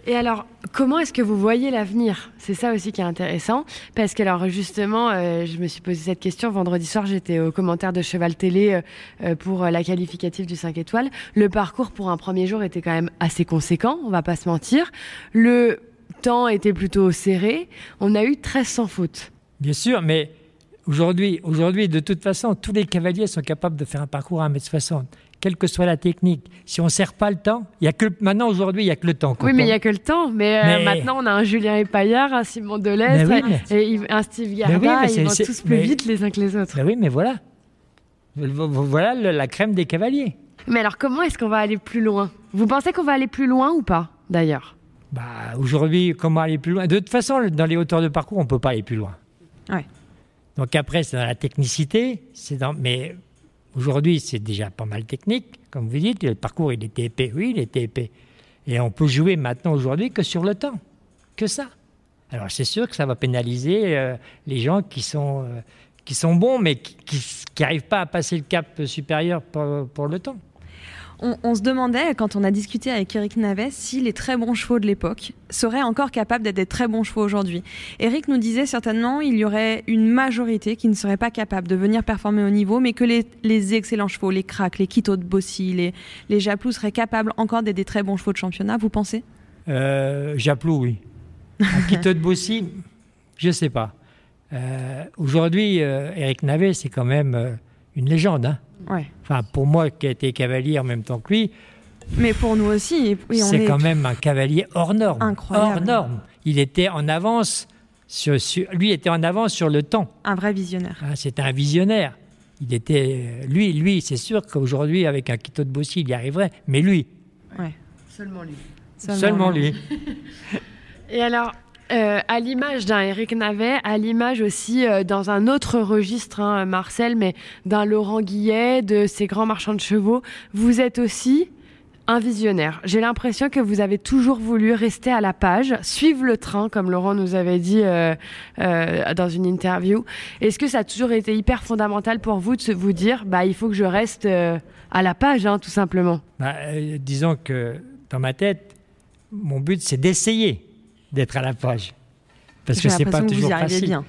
Et alors, comment est-ce que vous voyez l'avenir? C'est ça aussi qui est intéressant, parce que alors justement, euh, je me suis posé cette question vendredi soir. J'étais au commentaire de Cheval Télé euh, euh, pour la qualificative du 5 étoiles. Le parcours pour un premier jour était quand même assez conséquent, on va pas se mentir. Le temps était plutôt serré. On a eu 13 sans faute. Bien sûr, mais aujourd'hui, aujourd'hui, de toute façon, tous les cavaliers sont capables de faire un parcours à 1m60 quelle que soit la technique. Si on ne sert pas le temps, il y a que maintenant aujourd'hui, il y a que le temps. Oui, mais il n'y a que le temps. Mais, maintenant, on a un Julien Epaillard, un Simon Delestre, et un Steve Garda. ils vont tous plus vite les uns que les autres. Oui, mais voilà. Voilà la crème des cavaliers. Mais alors, comment est-ce qu'on va aller plus loin? Vous pensez qu'on va aller plus loin ou pas, d'ailleurs? Bah, Aujourd'hui, comment aller plus loin? De toute façon, dans les hauteurs de parcours, on ne peut pas aller plus loin. Ouais. Donc après, c'est dans la technicité, c'est dans... mais aujourd'hui, c'est déjà pas mal technique, comme vous dites. Le parcours, il était épais. Oui, il était épais. Et on peut jouer maintenant, aujourd'hui, que sur le temps. Que ça. Alors, c'est sûr que ça va pénaliser euh, les gens qui sont, euh, qui sont bons, mais qui n'arrivent pas à passer le cap supérieur pour le temps. On, se demandait, quand on a discuté avec Eric Navet, si les très bons chevaux de l'époque seraient encore capables d'être des très bons chevaux aujourd'hui. Eric nous disait certainement il y aurait une majorité qui ne serait pas capable de venir performer au niveau, mais que les, excellents chevaux, les cracks, les Quito de Bossy, les, les Japlou seraient capables encore d'être des très bons chevaux de championnat, vous pensez? Euh, Japlou, oui. Quito de Bossy, je ne sais pas. Euh, aujourd'hui, euh, Eric Navet, c'est quand même euh, une légende. Hein Enfin, pour moi qui ai été cavalier en même temps que lui. Mais pour nous aussi. c'est quand même un cavalier hors norme. Incroyable. Hors norme. Il était en avance. Sur, lui était en avance sur le temps. Un vrai visionnaire. Ah, c'était un visionnaire. Il était, lui, lui, c'est sûr qu'aujourd'hui avec un Quito de Bossy, il y arriverait. Mais lui. Ouais. Seulement lui. Seulement, lui. Et alors, euh, à l'image d'un Eric Navet, à l'image aussi euh, dans un autre registre, hein, Marcel, mais d'un Laurent Guillet, de ces grands marchands de chevaux, vous êtes aussi un visionnaire. J'ai l'impression que vous avez toujours voulu rester à la page, suivre le train, comme Laurent nous avait dit euh, dans une interview. Est-ce que ça a toujours été hyper fondamental pour vous de vous dire, bah, il faut que je reste à la page, hein, tout simplement? Bah, Disons que dans ma tête, mon but, c'est d'essayer d'être à la page. Parce que c'est pas toujours facile. Bien.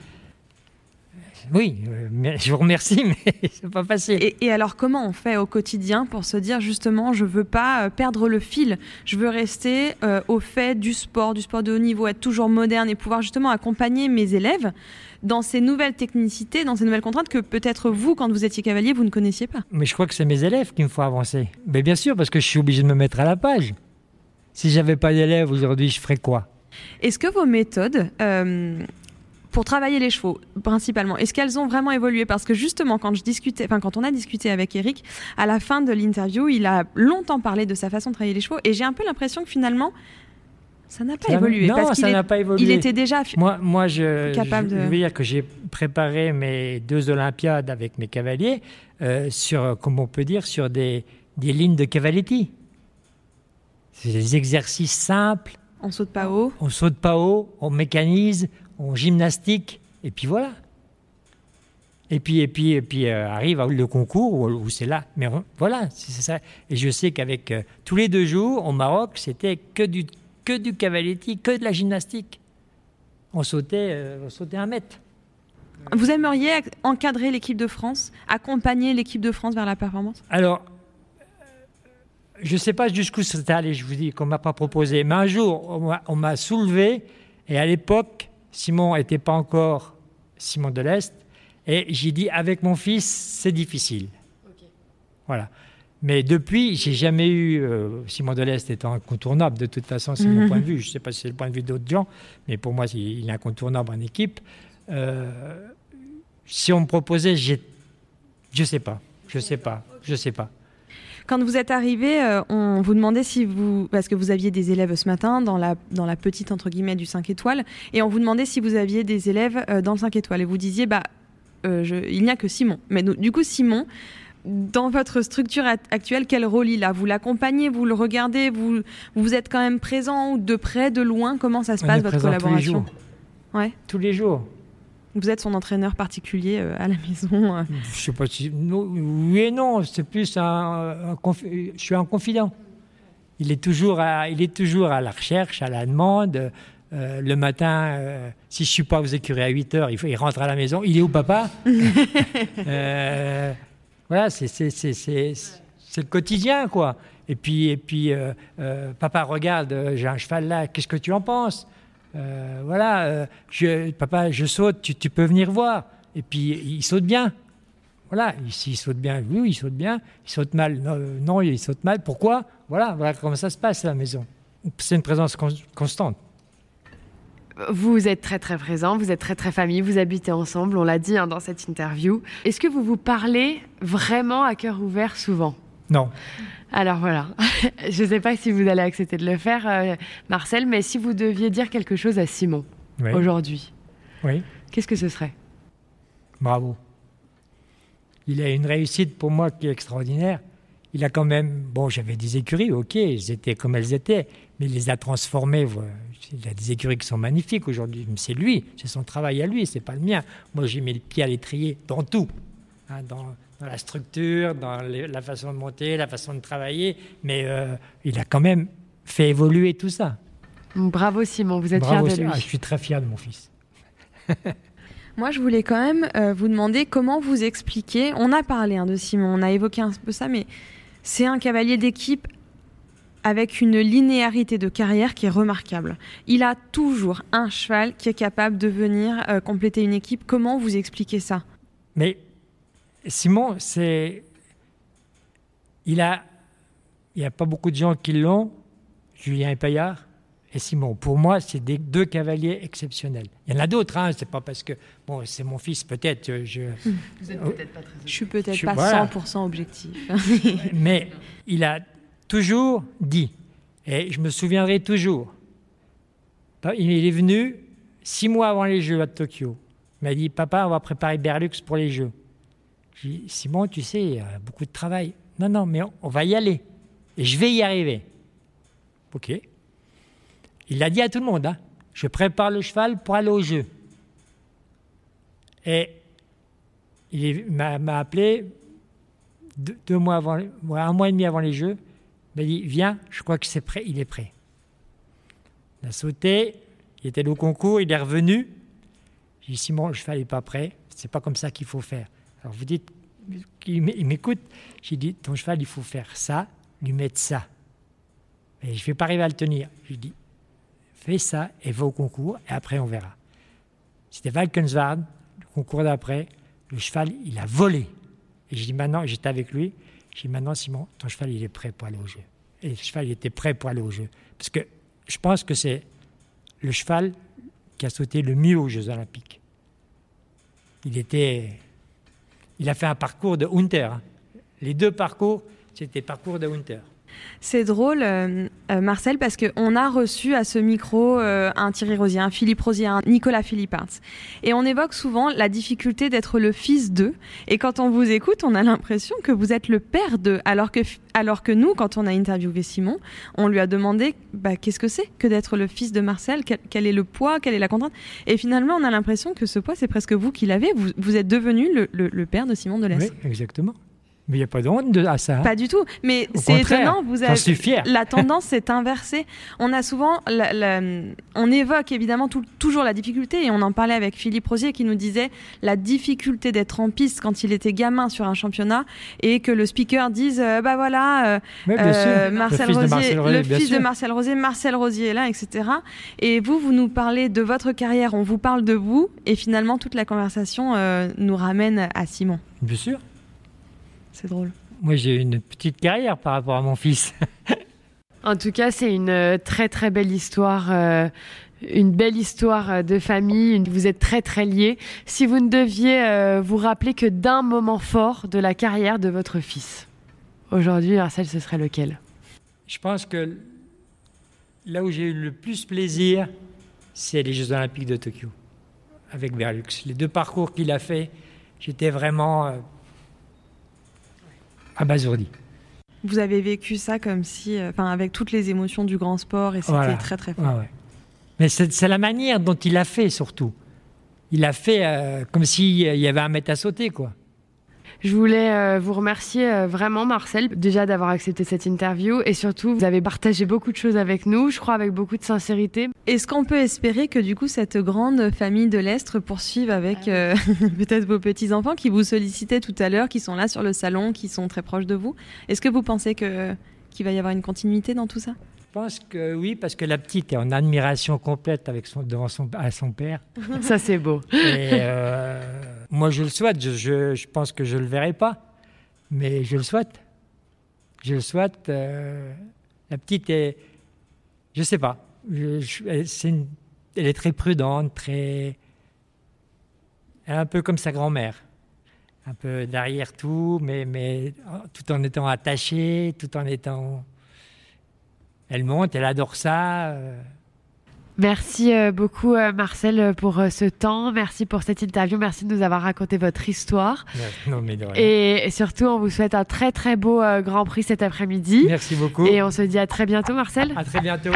Oui, euh, je vous remercie, mais c'est pas facile. Et, alors, comment on fait au quotidien pour se dire justement, je veux pas euh, perdre le fil, je veux rester euh, au fait du sport, du sport de haut niveau, être toujours moderne et pouvoir justement accompagner mes élèves dans ces nouvelles technicités, dans ces nouvelles contraintes que peut-être vous, quand vous étiez cavalier, vous ne connaissiez pas. Mais je crois que c'est mes élèves qui me font avancer. Mais bien sûr, parce que je suis obligé de me mettre à la page. Si j'avais pas d'élèves aujourd'hui, je ferais quoi? Est-ce que vos méthodes euh, pour travailler les chevaux, principalement, est-ce qu'elles ont vraiment évolué? Parce que justement, quand je discutais, enfin quand on a discuté avec Eric, à la fin de l'interview, il a longtemps parlé de sa façon de travailler les chevaux, et j'ai un peu l'impression que finalement, ça n'a pas évolué. Non, ça n'a pas évolué. Il était déjà moi, moi je, capable je, de... veux dire que j'ai préparé mes deux Olympiades avec mes cavaliers euh, sur, comme on peut dire, sur des, des lignes de cavaletti. C'est des exercices simples, on saute pas haut. On saute pas haut, on mécanise, on gymnastique, et puis voilà. Et puis, et puis, et puis euh, arrive le concours où, c'est là. Mais voilà, c'est ça. Et je sais qu'avec euh, tous les deux jours au Maroc, c'était que du, que du cavaletti, que de la gymnastique. On sautait, euh, on sautait un mètre. Vous aimeriez encadrer l'équipe de France, accompagner l'équipe de France vers la performance? Alors, je ne sais pas jusqu'où c'est allé, je vous dis, qu'on ne m'a pas proposé. Mais un jour, on m'a soulevé, et à l'époque, Simon n'était pas encore Simon de l'Est, et j'ai dit, avec mon fils, c'est difficile. Voilà. Mais depuis, j'ai jamais eu, euh, Simon de l'Est étant incontournable, de toute façon, c'est mon mhm. point de vue. Je ne sais pas si c'est le point de vue d'autres gens, mais pour moi, il est incontournable en équipe. Euh, si on me proposait, je ne sais pas, je ne sais pas, je ne sais pas. Quand vous êtes arrivé, euh, on vous demandait si vous, parce que vous aviez des élèves ce matin dans la, dans la petite entre guillemets du 5 étoiles, et on vous demandait si vous aviez des élèves euh, dans le 5 étoiles. Et vous disiez, bah, euh, il n'y a que Simon. Mais du coup, Simon, dans votre structure actuelle, quel rôle il a? Vous l'accompagnez, vous le regardez, vous, vous êtes quand même présent de près, de loin? Comment ça se passe, votre collaboration tous les jours. Tous les jours. Vous êtes son entraîneur particulier euh, à la maison euh. Je sais pas si. oui et non, c'est plus un, Je suis un confident. il est toujours à, il est toujours à la recherche, à la demande. Euh, le matin, euh, si je suis pas aux écuries à 8 heures, il, faut, il rentre à la maison. Il est où, papa? Euh, Voilà, c'est le quotidien, quoi. Et puis, et puis papa, regarde, j'ai un cheval là, qu'est-ce que tu en penses? Voilà, je, papa, je saute, tu, tu, peux venir voir. Et puis, il saute bien. Voilà, ici, il saute bien, oui, il saute bien. Il saute mal, non, non il saute mal. Pourquoi? Voilà, voilà comment ça se passe à la maison. C'est une présence constante vous êtes très très présent, vous êtes très très famille, vous habitez ensemble, on l'a dit hein, dans cette interview. Est-ce que vous vous parlez vraiment à cœur ouvert souvent? Non. Alors voilà, je ne sais pas si vous allez accepter de le faire, euh, Marcel, mais si vous deviez dire quelque chose à Simon aujourd'hui, oui. qu'est-ce que ce serait? Bravo. Il a une réussite pour moi qui est extraordinaire. Il a quand même, bon, j'avais des écuries, ok, elles étaient comme elles étaient, mais il les a transformées il a des écuries qui sont magnifiques aujourd'hui. C'est lui, c'est son travail à lui, c'est pas le mien. Moi, j'ai mis le pied à l'étrier dans tout, hein, dans, la structure, dans la façon de monter, la façon de travailler. Mais euh, il a quand même fait évoluer tout ça. Bravo Simon, vous êtes fier de lui. Ah, je suis très fier de mon fils. Moi, je voulais quand même euh, vous demander comment vous expliquer. On a parlé hein, de Simon, on a évoqué un peu ça, mais c'est un cavalier d'équipe avec une linéarité de carrière qui est remarquable. Il a toujours un cheval qui est capable de venir euh, compléter une équipe. Comment vous expliquez ça? Mais Simon, c'est il a il n'y a pas beaucoup de gens qui l'ont, Julien Payard et Simon. Pour moi, c'est des deux cavaliers exceptionnels. Il y en a d'autres, hein, c'est pas parce que bon, c'est mon fils peut-être. Je, Vous êtes peut-être pas très. Je suis peut-être pas 100% objectif. Mais il a toujours dit, et je me souviendrai toujours, il est venu six mois avant les Jeux à Tokyo. Il m'a dit, papa, on va préparer Berlux pour les Jeux. J'ai dit, Simon, tu sais, il y a beaucoup de travail. Non, non, mais on va y aller. Et je vais y arriver. Ok. Il l'a dit à tout le monde. Hein. Je prépare le cheval pour aller aux Jeux. Et il m'a appelé deux, mois avant, un mois et demi avant les Jeux m'a dit Viens, je crois que c'est prêt, il est prêt. Il a sauté, il était au concours, il est revenu. J'ai dit Simon, le cheval n'est pas prêt, c'est pas comme ça qu'il faut faire. Alors vous dites Il m'écoute. J'ai dit Ton cheval, il faut faire ça, lui mettre ça. Mais je ne vais pas arriver à le tenir. J'ai dit Fais ça et va au concours, et après on verra. C'était Valkenswaard, le concours d'après. Le cheval, il a volé. Et j'ai dit Maintenant, j'étais avec lui. J'ai dit maintenant, Simon, ton cheval, il est prêt pour aller au jeu. Et le cheval, il était prêt pour aller au jeu. Parce que je pense que c'est le cheval qui a sauté le mieux aux Jeux Olympiques. Il était. Il a fait un parcours de Hunter. Les deux parcours, c'était parcours de Hunter. C'est drôle, euh, euh, Marcel, parce qu'on a reçu à ce micro euh, un Thierry Rosier, un Philippe Rosier, un Nicolas Philippins. Et on évoque souvent la difficulté d'être le fils d'eux. Et quand on vous écoute, on a l'impression que vous êtes le père d'eux. Alors que, alors que nous, quand on a interviewé Simon, on lui a demandé bah, qu'est-ce que c'est que d'être le fils de Marcel? Quel, est le poids? Quelle est la contrainte? Et finalement, on a l'impression que ce poids, c'est presque vous qui l'avez. Vous, êtes devenu le, père de Simon Delès. Oui, exactement. Mais il n'y a pas de honte à ça. Hein. Pas du tout. Mais c'est étonnant. Vous avez, suis fier. La tendance s'est inversée. On a souvent, on évoque évidemment toujours la difficulté et on en parlait avec Philippe Rosier qui nous disait la difficulté d'être en piste quand il était gamin sur un championnat et que le speaker dise euh, bah voilà euh, euh, Marcel, Rosier, le fils de Marcel Rosier, Marcel Rosier est là, etc. Et vous, vous nous parlez de votre carrière, on vous parle de vous et finalement toute la conversation nous ramène à Simon. Bien sûr. C'est drôle. Moi, j'ai une petite carrière par rapport à mon fils. en tout cas, c'est une euh, très très belle histoire. Euh, une belle histoire euh, de famille, vous êtes très très liés. Si vous ne deviez vous rappeler que d'un moment fort de la carrière de votre fils, aujourd'hui, Marcel, ce serait lequel? Je pense que là où j'ai eu le plus plaisir, c'est les Jeux Olympiques de Tokyo, avec Berlux. Les deux parcours qu'il a fait, j'étais vraiment abasourdi. Vous avez vécu ça comme si, euh, enfin, avec toutes les émotions du grand sport et c'était très très fort. Mais c'est la manière dont il a fait surtout. Il a fait euh, comme s'il y avait un mètre à sauter, quoi. Je voulais euh, vous remercier euh, vraiment, Marcel, déjà d'avoir accepté cette interview et surtout, vous avez partagé beaucoup de choses avec nous, je crois avec beaucoup de sincérité. Est-ce qu'on peut espérer que du coup, cette grande famille de l'Estre poursuive avec ah euh, peut-être vos petits-enfants qui vous sollicitaient tout à l'heure, qui sont là sur le salon, qui sont très proches de vous? Est-ce que vous pensez que, qu'il va y avoir une continuité dans tout ça? Je pense que oui, parce que la petite est en admiration complète avec son, devant son, à son père. Ça, c'est beau. Et euh, moi, je le souhaite. Je, pense que je ne le verrai pas, mais je le souhaite. Je le souhaite. Euh, la petite est. Je ne sais pas. Elle est très prudente, très. Un peu comme sa grand-mère. Un peu derrière tout, mais, mais tout en étant attachée, tout en étant elle monte, elle adore ça. Euh. Merci euh, beaucoup euh, Marcel pour ce temps, merci pour cette interview, merci de nous avoir raconté votre histoire. Non, mais. Et surtout, on vous souhaite un très très beau Grand Prix cet après-midi. Merci beaucoup. Et on se dit à très bientôt Marcel. À très bientôt.